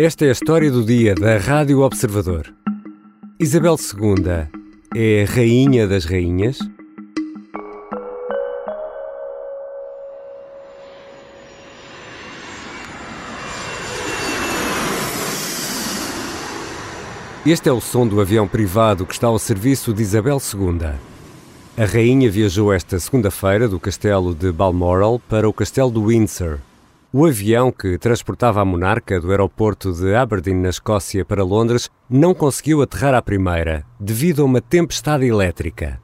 Esta é a história do dia da Rádio Observador. Isabel II é a rainha das rainhas? Este é o som do avião privado que está ao serviço de Isabel II. A rainha viajou esta segunda-feira do castelo de Balmoral para o castelo de Windsor. O avião que transportava a monarca do aeroporto de Aberdeen, na Escócia, para Londres, não conseguiu aterrar à primeira, devido a uma tempestade elétrica.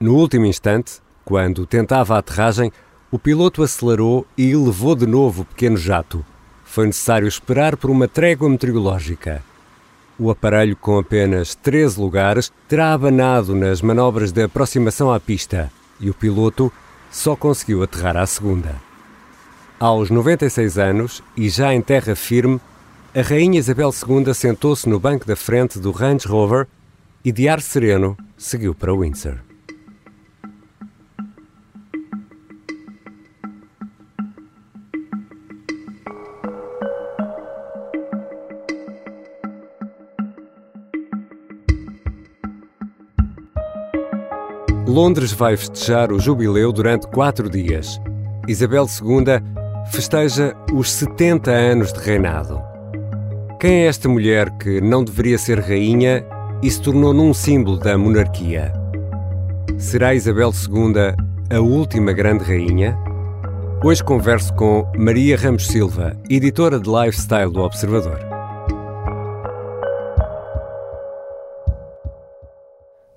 No último instante, quando tentava a aterragem, o piloto acelerou e elevou de novo o pequeno jato. Foi necessário esperar por uma trégua meteorológica. O aparelho, com apenas 13 lugares, terá abanado nas manobras de aproximação à pista e o piloto só conseguiu aterrar à segunda. Aos 96 anos e já em terra firme, a Rainha Isabel II sentou-se no banco da frente do Range Rover e, de ar sereno, seguiu para Windsor. Londres vai festejar o jubileu durante quatro dias. Isabel II festeja os 70 anos de reinado. Quem é esta mulher que não deveria ser rainha e se tornou num símbolo da monarquia? Será Isabel II a última grande rainha? Hoje converso com Maria Ramos Silva, editora de lifestyle do Observador.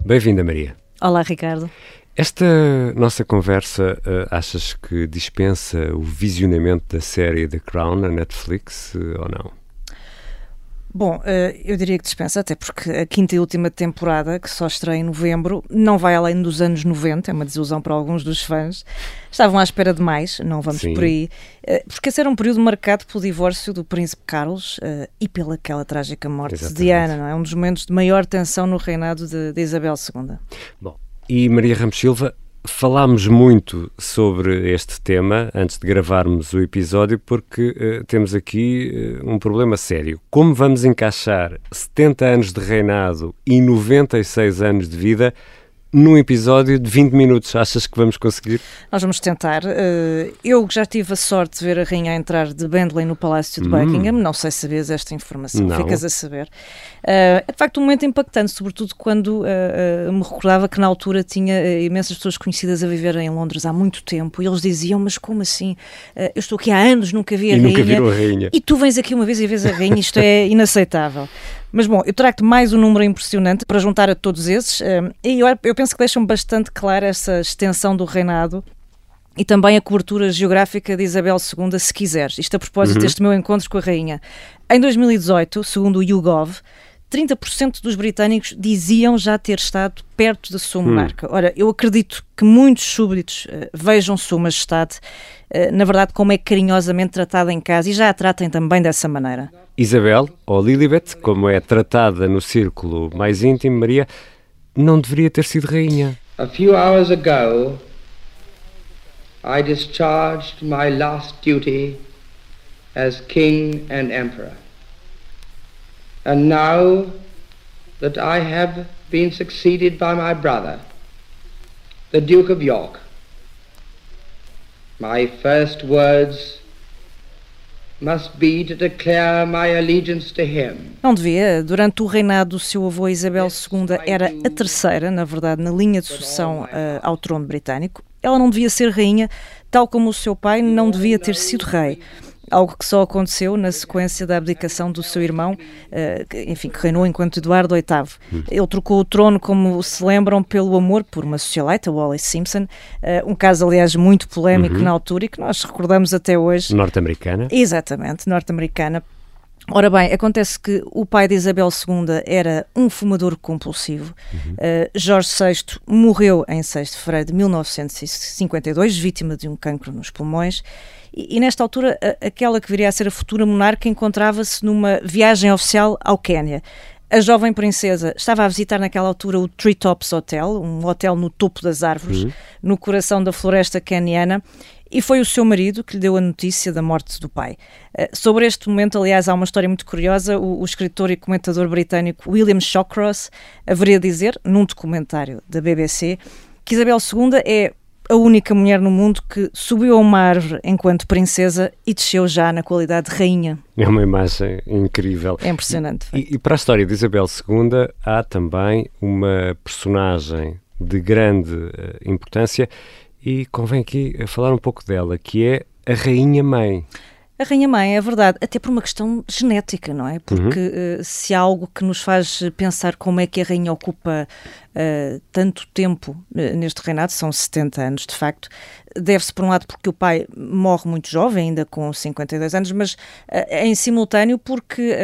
Bem-vinda, Maria. Olá, Ricardo. Esta nossa conversa, uh, achas que dispensa o visionamento da série The Crown na Netflix uh, ou não? Bom, uh, eu diria que dispensa, até porque a quinta e última temporada, que só estreia em novembro, não vai além dos anos 90, é uma desilusão para alguns dos fãs. Estavam à espera de mais, não vamos Sim. por aí, porque esse era um período marcado pelo divórcio do Príncipe Carlos e pela aquela trágica morte Exatamente. de Diana, não é? Um dos momentos de maior tensão no reinado de, de Isabel II. Bom, e Maria Ramos Silva, falámos muito sobre este tema antes de gravarmos o episódio porque uh, temos aqui uh, um problema sério. Como vamos encaixar 70 anos de reinado e 96 anos de vida num episódio de 20 minutos. Achas que vamos conseguir? Nós vamos tentar. Eh, eu já tive a sorte de ver a rainha entrar de Bentley no Palácio de hum. Buckingham. Não sei se sabias esta informação, Não. ficas a saber. Eh, é de facto um momento impactante, sobretudo quando eh, me recordava que na altura tinha imensas pessoas conhecidas a viver em Londres há muito tempo e eles diziam: Mas como assim? Eu estou aqui há anos, nunca vi a, e rainha, nunca viram a rainha. E tu vens aqui uma vez e vês a rainha, isto é inaceitável. Mas bom, eu trago-te mais um número impressionante para juntar a todos esses, eh, e eu, eu penso que deixam bastante clara essa extensão do reinado e também a cobertura geográfica de Isabel II, se quiseres. Isto a propósito uhum. deste meu encontro com a rainha. Em 2018, segundo o YouGov, 30% dos britânicos diziam já ter estado perto da sua hum. monarca. Hum. Ora, eu acredito que muitos súbditos uh, vejam Sua Majestade, uh, na verdade, como é carinhosamente tratada em casa e já a tratem também dessa maneira. Isabel, ou Lilibet, como é tratada no círculo mais íntimo, Maria, não deveria ter sido rainha. A few hours ago, I discharged my last duty as king and emperor. And now that I have been succeeded by my brother, the Duke of York, my first words must be to declare my allegiance to him. Não devia. Durante o reinado do seu avô Isabel II era a terceira, na verdade, na linha de sucessão uh, ao trono britânico. Ela não devia ser rainha, tal como o seu pai não devia ter sido rei algo que só aconteceu na sequência da abdicação do seu irmão, uh, enfim, que reinou enquanto Eduardo VIII. Hum. Ele trocou o trono, como se lembram, pelo amor por uma socialite, a Wallace Simpson, uh, um caso, aliás, muito polémico uhum. na altura e que nós recordamos até hoje. Norte-americana. Exatamente, norte-americana. Ora bem, acontece que o pai de Isabel II era um fumador compulsivo. Uhum. Uh, Jorge VI morreu em 6 de fevereiro de 1952, vítima de um cancro nos pulmões. E, e nesta altura, a, aquela que viria a ser a futura monarca encontrava-se numa viagem oficial ao Quénia. A jovem princesa estava a visitar naquela altura o Treetops Hotel, um hotel no topo das árvores, uhum. no coração da floresta queniana, e foi o seu marido que lhe deu a notícia da morte do pai. Uh, sobre este momento, aliás, há uma história muito curiosa. O, o escritor e comentador britânico William Shawcross haveria dizer, num documentário da BBC, que Isabel II é a única mulher no mundo que subiu a uma árvore enquanto princesa e desceu já na qualidade de rainha. É uma imagem incrível. É impressionante. E, e, para a história de Isabel II há também uma personagem de grande uh, importância e convém aqui falar um pouco dela, que é a Rainha Mãe. A Rainha Mãe, é verdade, até por uma questão genética, não é? Porque uhum. uh, se há algo que nos faz pensar como é que a Rainha ocupa uh, tanto tempo uh, neste reinado, são 70 anos de facto, deve-se por um lado porque o pai morre muito jovem, ainda com 52 anos, mas uh, em simultâneo porque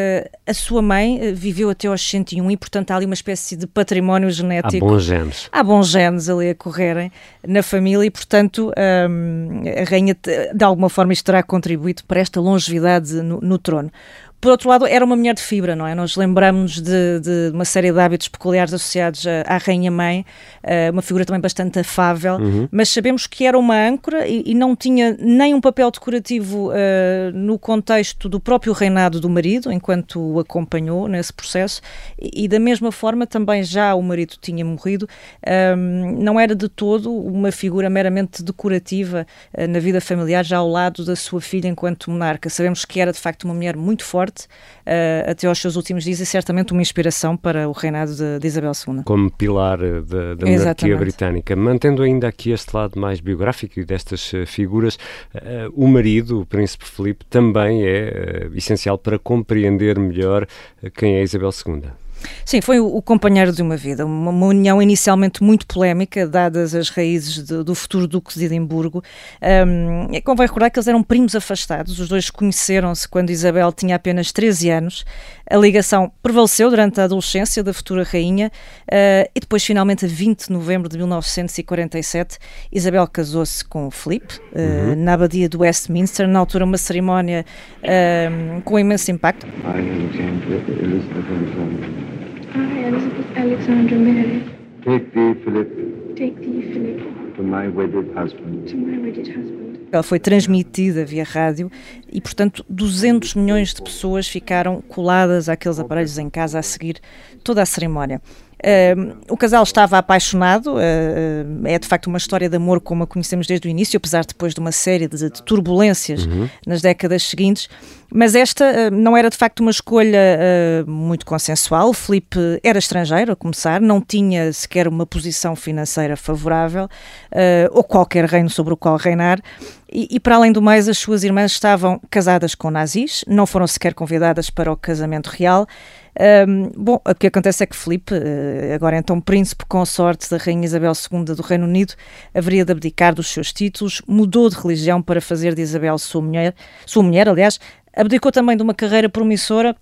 a sua mãe viveu até aos 101 e portanto há ali uma espécie de património genético. Há bons genes. Há bons genes ali a correrem na família e portanto um, a rainha de alguma forma isto terá contribuído para esta longevidade no, no trono. Por outro lado, era uma mulher de fibra, não é? Nós lembramos de, de uma série de hábitos peculiares associados à Rainha Mãe, uh, uma figura também bastante afável, uhum. mas sabemos que era uma âncora e, e não tinha nem um papel decorativo uh, no contexto do próprio reinado do marido, enquanto o acompanhou nesse processo, e, e da mesma forma também já o marido tinha morrido, um, não era de todo uma figura meramente decorativa uh, na vida familiar, já ao lado da sua filha enquanto monarca. Sabemos que era de facto uma mulher muito forte forte uh, até aos seus últimos dias e certamente uma inspiração para o reinado de, de Isabel II. Como pilar eh, da, da monarquia britânica. Mantendo ainda aqui este lado mais biográfico e destas uh, figuras, uh, o marido, o príncipe Felipe, também é essencial para compreender melhor quem é Isabel II. Sim, foi o, companheiro de uma vida, uma, união inicialmente muito polémica, dadas as raízes de, do futuro Duque de Edimburgo. Um, é convém recordar que eles eram primos afastados, os dois conheceram-se quando Isabel tinha apenas 13 anos. A ligação prevaleceu durante a adolescência da futura rainha uh, e depois, finalmente, a 20 de novembro de 1947, Isabel casou-se com Felipe uh, uhum. na abadia do Westminster, na altura uma cerimónia uh, com imenso impacto. I, Elizabeth Alexandra Mary. Take thee, Philip. Take thee, Philip. To my wedded husband. To my wedded husband. Ela foi transmitida via rádio e, portanto, 200 milhões de pessoas ficaram coladas àqueles aparelhos em casa a seguir toda a cerimónia. Uh, o casal estava apaixonado, uh, é de facto uma história de amor como a conhecemos desde o início, apesar depois de uma série de, de turbulências uhum. nas décadas seguintes. Mas esta uh, não era de facto uma escolha muito consensual. O Felipe era estrangeiro, a começar, não tinha sequer uma posição financeira favorável ou qualquer reino sobre o qual reinar. E, e, para além do mais, as suas irmãs estavam casadas com nazis, não foram sequer convidadas para o casamento real. Um, bom, o que acontece é que Felipe, eh, agora então príncipe consorte da Rainha Isabel II do Reino Unido, haveria de abdicar dos seus títulos, mudou de religião para fazer de Isabel sua mulher, sua mulher, aliás, abdicou também de uma carreira promissora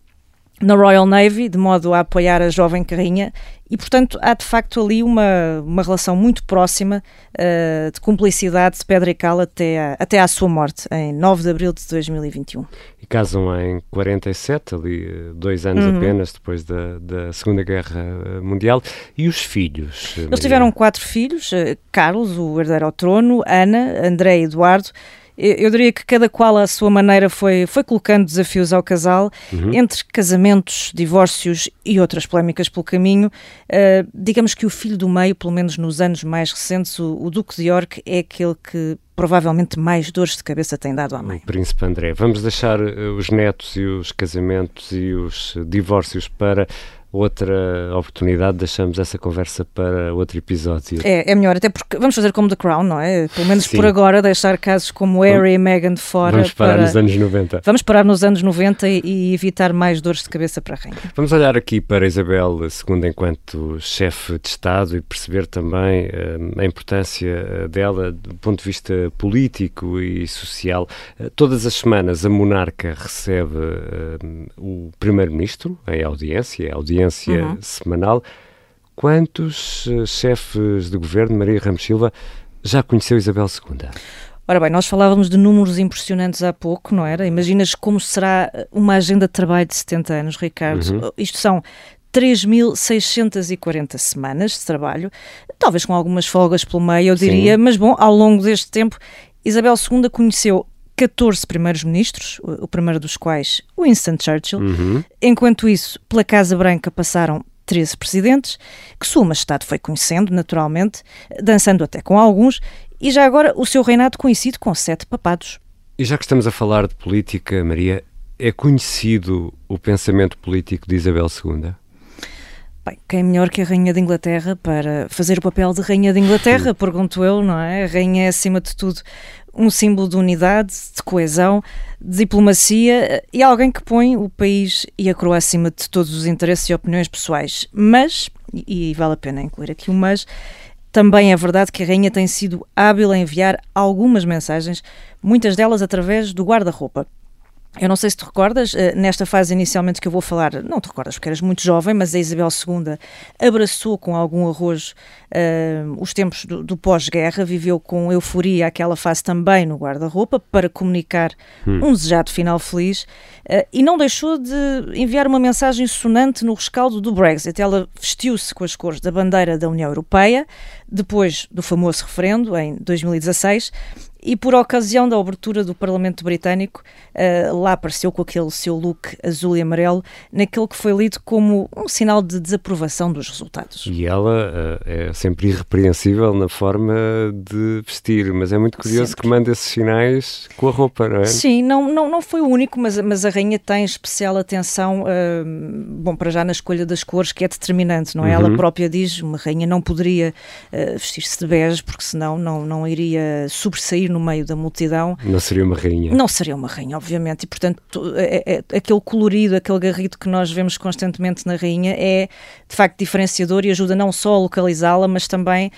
na Royal Navy, de modo a apoiar a jovem rainha, e portanto há de facto ali uma, uma relação muito próxima uh, de cumplicidade de Pedro e Cal até, a, até à sua morte, em 9 de abril de 2021. E casam em 47, ali eh, dois anos uhum. apenas depois da, da Segunda Guerra eh, Mundial. E os filhos? Eles Maria? tiveram quatro filhos, Carlos, o herdeiro ao trono, Ana, André e Eduardo, eu diria que cada qual à sua maneira foi, foi colocando desafios ao casal, uhum. entre casamentos, divórcios e outras polémicas pelo caminho. Uh, digamos que o filho do meio, pelo menos nos anos mais recentes, o, o Duque de York, é aquele que provavelmente mais dores de cabeça tem dado à mãe. O Príncipe André. Vamos deixar uh, os netos e os casamentos e os divórcios para outra oportunidade, deixamos essa conversa para outro episódio. É, é melhor, até porque vamos fazer como The Crown, não é? Pelo menos Sim. por agora, deixar casos como Harry e Meghan de fora. Vamos parar para... nos anos 90. Vamos parar nos anos 90 e, evitar mais dores de cabeça para a rainha. Vamos olhar aqui para Isabel II enquanto chefe de Estado e perceber também uh, a importância eh, dela do ponto de vista político e social. Uh, todas as semanas a monarca recebe uh, o primeiro-ministro em audiência, audiência audiência uhum. semanal. Quantos uh, chefes de governo, Maria Ramos Silva, já conheceu Isabel II? Ora bem, nós falávamos de números impressionantes há pouco, não era? Imaginas como será uma agenda de trabalho de 70 anos, Ricardo? Uhum. Isto são 3.640 semanas de trabalho, talvez com algumas folgas pelo meio, eu diria, Sim. mas bom, ao longo deste tempo Isabel II conheceu 14 primeiros-ministros, o primeiro dos quais Winston Churchill. Uhum. Enquanto isso, pela Casa Branca passaram 13 presidentes, que Sua Majestade foi conhecendo, naturalmente, dançando até com alguns, e já agora o seu reinado coincide com sete papados. E já que estamos a falar de política, Maria, é conhecido o pensamento político de Isabel II? Bem, quem é melhor que a Rainha de Inglaterra para fazer o papel de Rainha de Inglaterra, pergunto eu, não é? A Rainha é, acima de tudo, um símbolo de unidade, de coesão, de diplomacia e alguém que põe o país e a coroa acima de todos os interesses e opiniões pessoais. Mas, e vale a pena incluir aqui o mas, também é verdade que a Rainha tem sido hábil a enviar algumas mensagens, muitas delas através do guarda-roupa. Eu não sei se te recordas, eh, nesta fase inicialmente que eu vou falar, não te recordas porque eras muito jovem, mas a Isabel II abraçou com algum arrojo uh, os tempos do, do pós-guerra, viveu com euforia aquela fase também no guarda-roupa para comunicar hum. um desejado final feliz uh, e não deixou de enviar uma mensagem sonante no rescaldo do Brexit. Ela vestiu-se com as cores da bandeira da União Europeia, depois do famoso referendo em 2016 e por ocasião da abertura do Parlamento Britânico, uh, lá apareceu com aquele seu look azul e amarelo, naquele que foi lido como um sinal de desaprovação dos resultados. E ela uh, é sempre irrepreensível na forma de vestir, mas é muito curioso sempre. que manda esses sinais com a roupa, não é? Sim, não, não, não foi o único, mas, mas a rainha tem especial atenção, uh, bom, para já na escolha das cores, que é determinante, não é? Uhum. Ela própria diz, uma rainha não poderia vestir-se de bege, porque senão não, não iria sobressair no meio da multidão. Não seria uma rainha. Não seria uma rainha, obviamente, e portanto é, é, aquele colorido, aquele garrido que nós vemos constantemente na rainha é de facto diferenciador e ajuda não só a localizá-la, mas também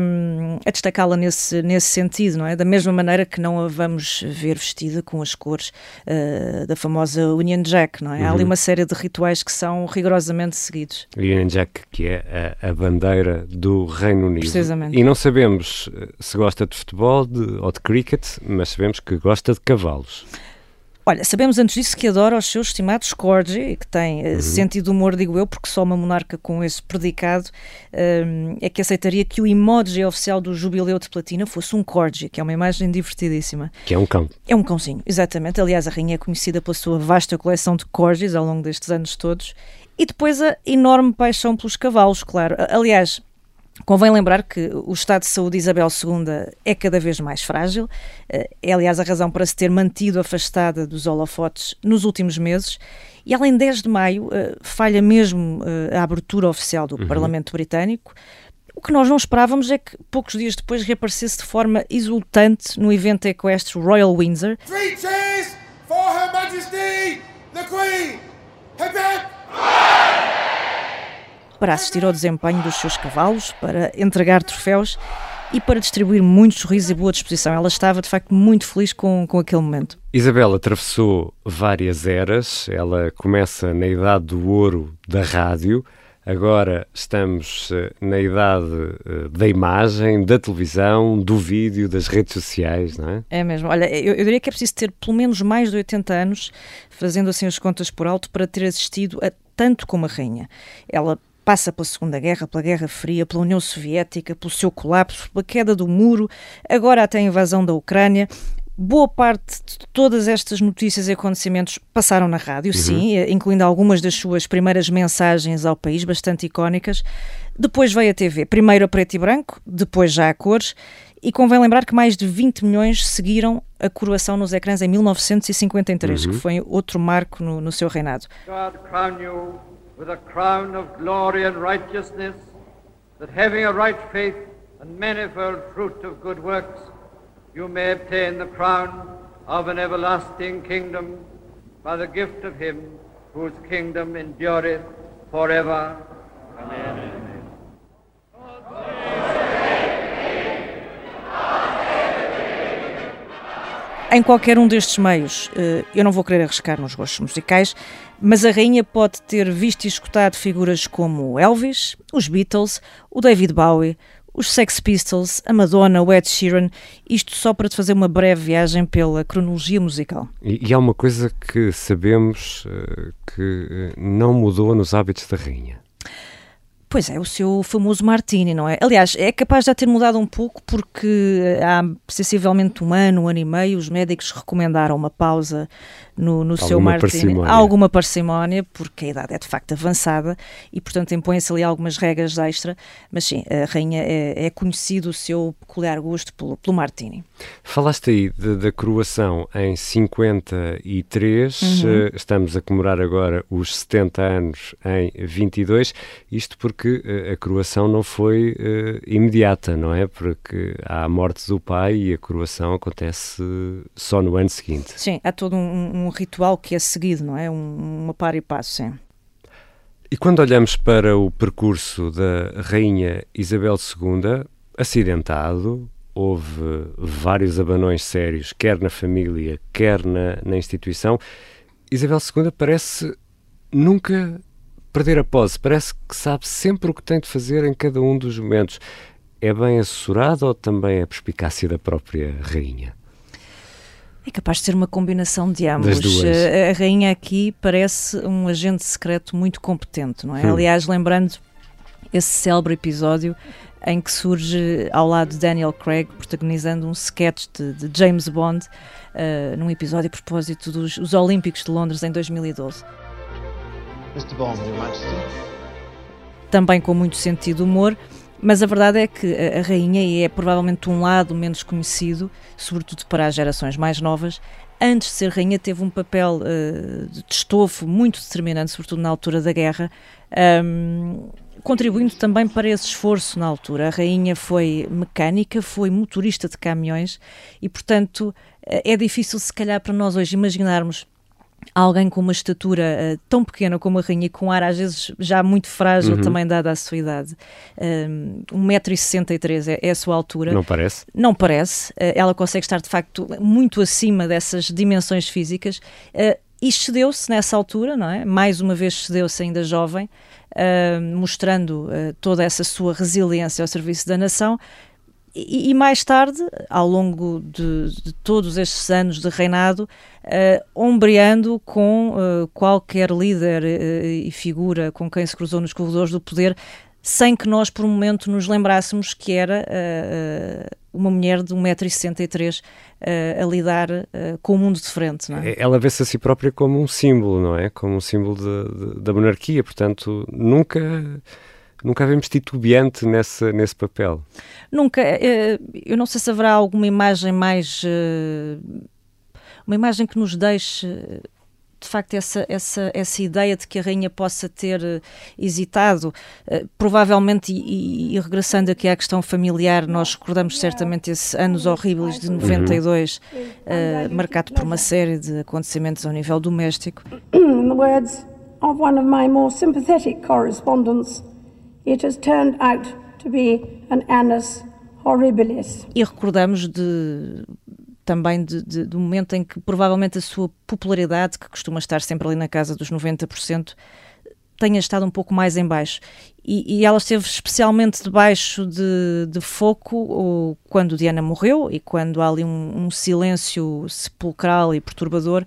um, a destacá-la nesse, nesse sentido, não é? Da mesma maneira que não a vamos ver vestida com as cores uh, da famosa Union Jack, não é? Uhum. Há ali uhum. uma série de rituais que são rigorosamente seguidos. Union Jack, que é a, a bandeira do Reino Unido. Precisamente. E não sabemos eh, se gosta de futebol, de ou de cricket, mas sabemos que gosta de cavalos. Olha, sabemos antes disso que adora os seus estimados corgi que tem uh, uhum. sentido de humor, digo eu, porque só uma monarca com esse predicado uh, é que aceitaria que o emoji oficial do jubileu de platina fosse um corgi, que é uma imagem divertidíssima. Que é um cão. É um cãozinho, exatamente. Aliás, a rainha é conhecida pela sua vasta coleção de corgis ao longo destes anos todos. E depois a enorme paixão pelos cavalos, claro. Aliás, Convém lembrar que o estado de saúde de Isabel II é cada vez mais frágil. Eh, é, aliás, a razão para se ter mantido afastada dos holofotes nos últimos meses. E além de 10 de maio, eh, falha mesmo eh, a abertura oficial do uhum. Parlamento Britânico. O que nós não esperávamos é que poucos dias depois reaparecesse de forma exultante no evento equestre Royal Windsor. Three cheers for Her Majesty, the Queen! Hip, hip para assistir ao desempenho dos seus cavalos, para entregar troféus e para distribuir muitos sorrisos e boa disposição. Ela estava, de facto, muito feliz com, com aquele momento. Isabel atravessou várias eras. Ela começa na idade do ouro da rádio. Agora estamos eh, na idade eh, da imagem, da televisão, do vídeo, das redes sociais, não é? É mesmo. Olha, eu, eu diria que é preciso ter pelo menos mais de 80 anos, fazendo assim as contas por alto, para ter assistido a tanto como a rainha. Ela Passa pela Segunda Guerra, pela Guerra Fria, pela União Soviética, pelo seu colapso, pela queda do muro, agora até a invasão da Ucrânia. Boa parte de todas estas notícias e acontecimentos passaram na rádio, uhum. sim, incluindo algumas das suas primeiras mensagens ao país, bastante icónicas. Depois veio a TV, primeiro a preto e branco, depois já a cores, e convém lembrar que mais de 20 milhões seguiram a coroação nos ecrãs em 1953, uhum. que foi outro marco no, no seu reinado. God crown you with a crown of glory and righteousness, that having a right faith and manifold fruit of good works, you may obtain the crown of an everlasting kingdom by the gift of him whose kingdom endureth forever. Amen. Em qualquer um destes meios, eh, eu não vou querer arriscar nos gostos musicais, mas a rainha pode ter visto e escutado figuras como Elvis, os Beatles, o David Bowie, os Sex Pistols, a Madonna, o Ed Sheeran, isto só para te fazer uma breve viagem pela cronologia musical. E, e há uma coisa que sabemos uh, que uh, não mudou nos hábitos da rainha. Pois é, o seu famoso Martini, não é? Aliás, é capaz de já ter mudado um pouco porque há sensivelmente um ano, um ano e meio, os médicos recomendaram uma pausa no, no seu Martini. Parcimónia. Alguma parcimónia, porque a idade é de facto avançada e, portanto, impõem-se ali algumas regras extra, mas sim, a rainha é, é conhecido o seu peculiar gosto pelo, pelo Martini. Falaste aí da coroação em 53, uhum. Eh, estamos a comemorar agora os 70 anos em 22, isto porque porque eh, a coroação não foi uh, imediata, não é? Porque há a morte do pai e a coroação acontece só no ano seguinte. Sim, há todo um, um ritual que é seguido, não é? Um, uma par e passo, sim. E quando olhamos para o percurso da Rainha Isabel II, acidentado, houve vários abanões sérios, quer na família, quer na, na instituição, Isabel II parece nunca perder a pose. Parece que sabe sempre o que tem de fazer em cada um dos momentos. É bem assessorado ou também a perspicácia da própria rainha? É capaz de ser uma combinação de ambos. A, a rainha aqui parece um agente secreto muito competente, não é? Hum. Aliás, lembrando esse célebre episódio em que surge ao lado de Daniel Craig protagonizando um sketch de, de James Bond uh, num episódio a propósito dos Olímpicos de Londres em 2012. Mr. Bond, Your Majesty. Também com muito sentido de humor, mas a verdade é que a rainha é provavelmente um lado menos conhecido, sobretudo para as gerações mais novas. Antes de ser rainha, teve um papel uh, de estofo muito determinante, sobretudo na altura da guerra, um, contribuindo também para esse esforço na altura. A rainha foi mecânica, foi motorista de caminhões e, portanto, eh, é difícil, se calhar, para nós hoje imaginarmos alguém com uma estatura uh, tão pequena como a rainha, com ar às vezes já muito frágil, uhum. também dada a sua idade. Um, 1,63m é, é a sua altura. Não parece? Não parece. Uh, ela consegue estar, de facto, muito acima dessas dimensões físicas. Uh, e cedeu-se nessa altura, não é? Mais uma vez cedeu-se ainda jovem, mostrando toda essa sua resiliência ao serviço da nação e, e, mais tarde, ao longo de, de, todos estes anos de reinado, uh, ombreando com uh, qualquer líder uh, e figura com quem se cruzou nos corredores do poder, sem que nós por um momento nos lembrássemos que era uma mulher de 1,63m uh, a lidar com o mundo de frente. Não é? Ela vê-se a si própria como um símbolo, não é? Como um símbolo de, de, da monarquia, portanto, nunca Nunca vemos titubeante nesse, nesse papel. Nunca. Eh, eu não sei se haverá alguma imagem mais. Eh, uma imagem que nos deixe de facto essa, essa, essa ideia de que a rainha possa ter uh, hesitado, uh, provavelmente, e, e, regressando aqui à questão familiar, nós recordamos certamente esses anos horríveis de 92, uhum. uh, marcado por uma série de acontecimentos ao nível doméstico. In the words of one of my more sympathetic correspondents, it has turned out to be an annus horribilis. E recordamos de também de, de, do momento em que provavelmente a sua popularidade, que costuma estar sempre ali na casa dos 90%, tenha estado um pouco mais em baixo. E, e ela esteve especialmente debaixo de, de foco quando Diana morreu e quando há ali um, um silêncio sepulcral e perturbador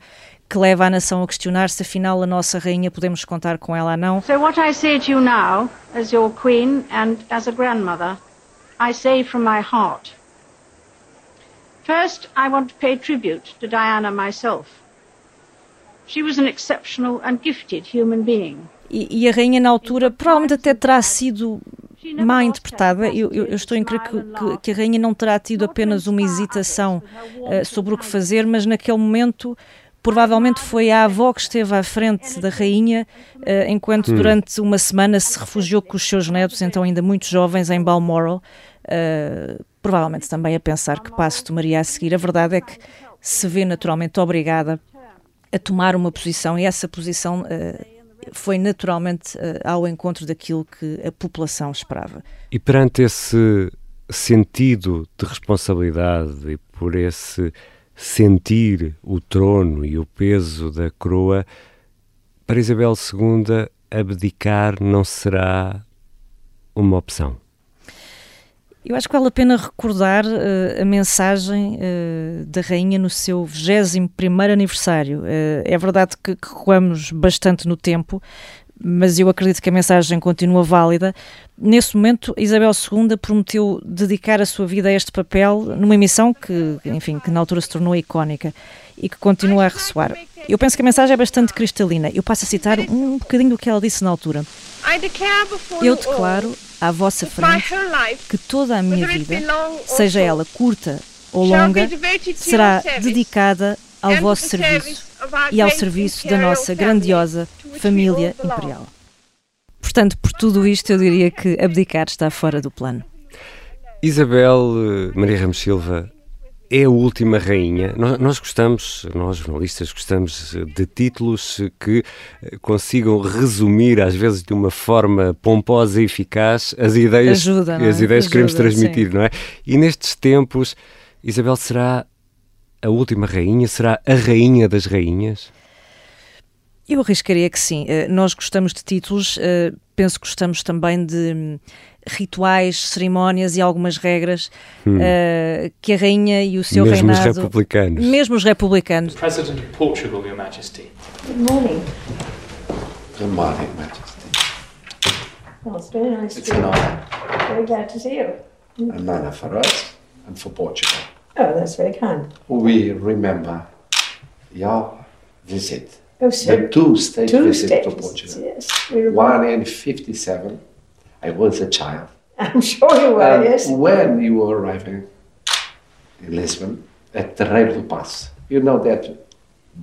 que leva a nação a questionar se afinal a nossa rainha podemos contar com ela ou não. So what I say to you now, as your queen and as a grandmother, I say from my heart. First, I want to pay tribute to Diana myself. She was an exceptional and gifted human being. E, e a rainha na altura provavelmente até terá sido mal interpretada. Eu, eu, eu, estou em crer que, que, que, a rainha não terá tido apenas uma hesitação uh, sobre o que fazer, mas naquele momento provavelmente foi a avó que esteve à frente da rainha, uh, enquanto hum. durante uma semana se refugiou com os seus netos, então ainda muito jovens, em Balmoral, uh, provavelmente também a pensar que passo tomaria a seguir. A verdade é que se vê naturalmente obrigada a tomar uma posição e essa posição uh, foi naturalmente ao encontro daquilo que a população esperava. E perante esse sentido de responsabilidade e por esse sentir o trono e o peso da coroa, para Isabel II abdicar não será uma opção. Eu acho que vale a pena recordar uh, a mensagem uh, da Rainha no seu 21 aniversário. Uh, é verdade que, que recuamos bastante no tempo, mas eu acredito que a mensagem continua válida. Nesse momento, Isabel II prometeu dedicar a sua vida a este papel numa emissão que, enfim, que na altura se tornou icónica e que continua a ressoar. Eu penso que a mensagem é bastante cristalina. Eu passo a citar um bocadinho do que ela disse na altura. Eu declaro à vossa frente que toda a minha vida, seja ela curta ou longa, será dedicada ao vosso serviço e ao serviço da nossa grandiosa família imperial. Portanto, por tudo isto, eu diria que abdicar está fora do plano. Isabel eh, Maria Ramos Silva é a última rainha. Nós, nós, gostamos, nós jornalistas, gostamos de títulos que eh, consigam resumir, às vezes de uma forma pomposa e eficaz, as ideias, Ajuda, as ideias Ajuda, que queremos transmitir, sim. não é? E nestes tempos, Isabel será a última rainha? Será a rainha das rainhas? Eu arriscaria que sim. Uh, nós gostamos de títulos, uh, penso que gostamos também de um, rituais, cerimónias e algumas regras hum. uh, que a rainha e o seu mesmo reinado... Mesmo os republicanos. Mesmo os republicanos. President of Portugal, Your Majesty. Good morning. Good morning, Majesty. Well, it's very nice It's to an honor. Very glad to see you. An honor for us and for Portugal. Oh, that's very kind. We remember your visit. Oh, so The two state two visit states. to Portugal. Yes, we remember. One in 57. I was a child. I'm sure you were. And yes. when you were arriving in Lisbon at the railway pass, you know that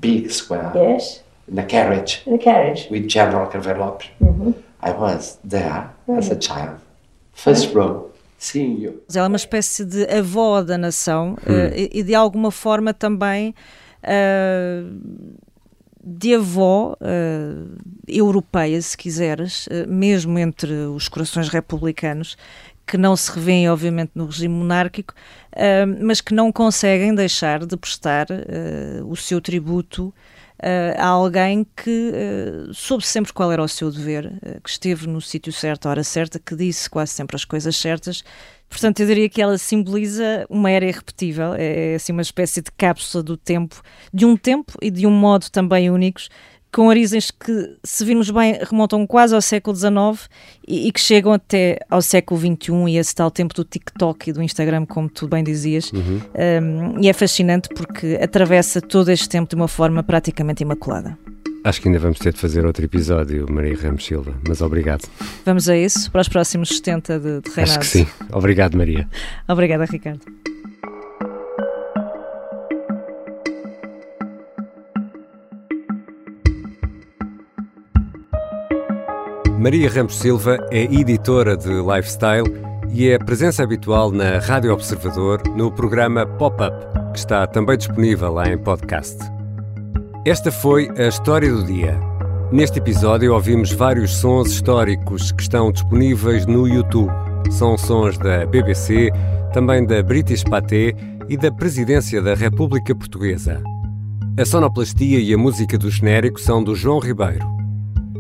big square Yes, in a carriage in a carriage. with General Carvalho. Mhm. I was there as a child, first row, you. Ela é uma espécie de avó da nação uh, e, e de alguma forma também uh, de avó uh, europeia, se quiseres, mesmo entre os corações republicanos, que não se revêem, obviamente, no regime monárquico, mas que não conseguem deixar de prestar o seu tributo Uh, a alguém que uh, soube sempre qual era o seu dever, uh, que esteve no sítio certo, à hora certa, que disse quase sempre as coisas certas. Portanto, eu diria que ela simboliza uma era irrepetível, é, é assim uma espécie de cápsula do tempo, de um tempo e de um modo também únicos, com origens que, se virmos bem, remontam quase ao século XIX e, e, que chegam até ao século XXI e esse tal tempo do TikTok e do Instagram, como tu bem dizias. Uhum. Um, e é fascinante porque atravessa todo este tempo de uma forma praticamente imaculada. Acho que ainda vamos ter de fazer outro episódio, Maria Ramos Silva, mas obrigado. Vamos a isso, para os próximos 70 de, de reinado. Acho que sim. Obrigado, Maria. Obrigada, Ricardo. Maria Ramos Silva é editora de lifestyle e é presença habitual na Rádio Observador no programa Pop-Up, que está também disponível lá em podcast. Esta foi a história do dia. Neste episódio ouvimos vários sons históricos que estão disponíveis no YouTube. São sons da BBC, também da British Pathé e da Presidência da República Portuguesa. A sonoplastia e a música do genérico são do João Ribeiro.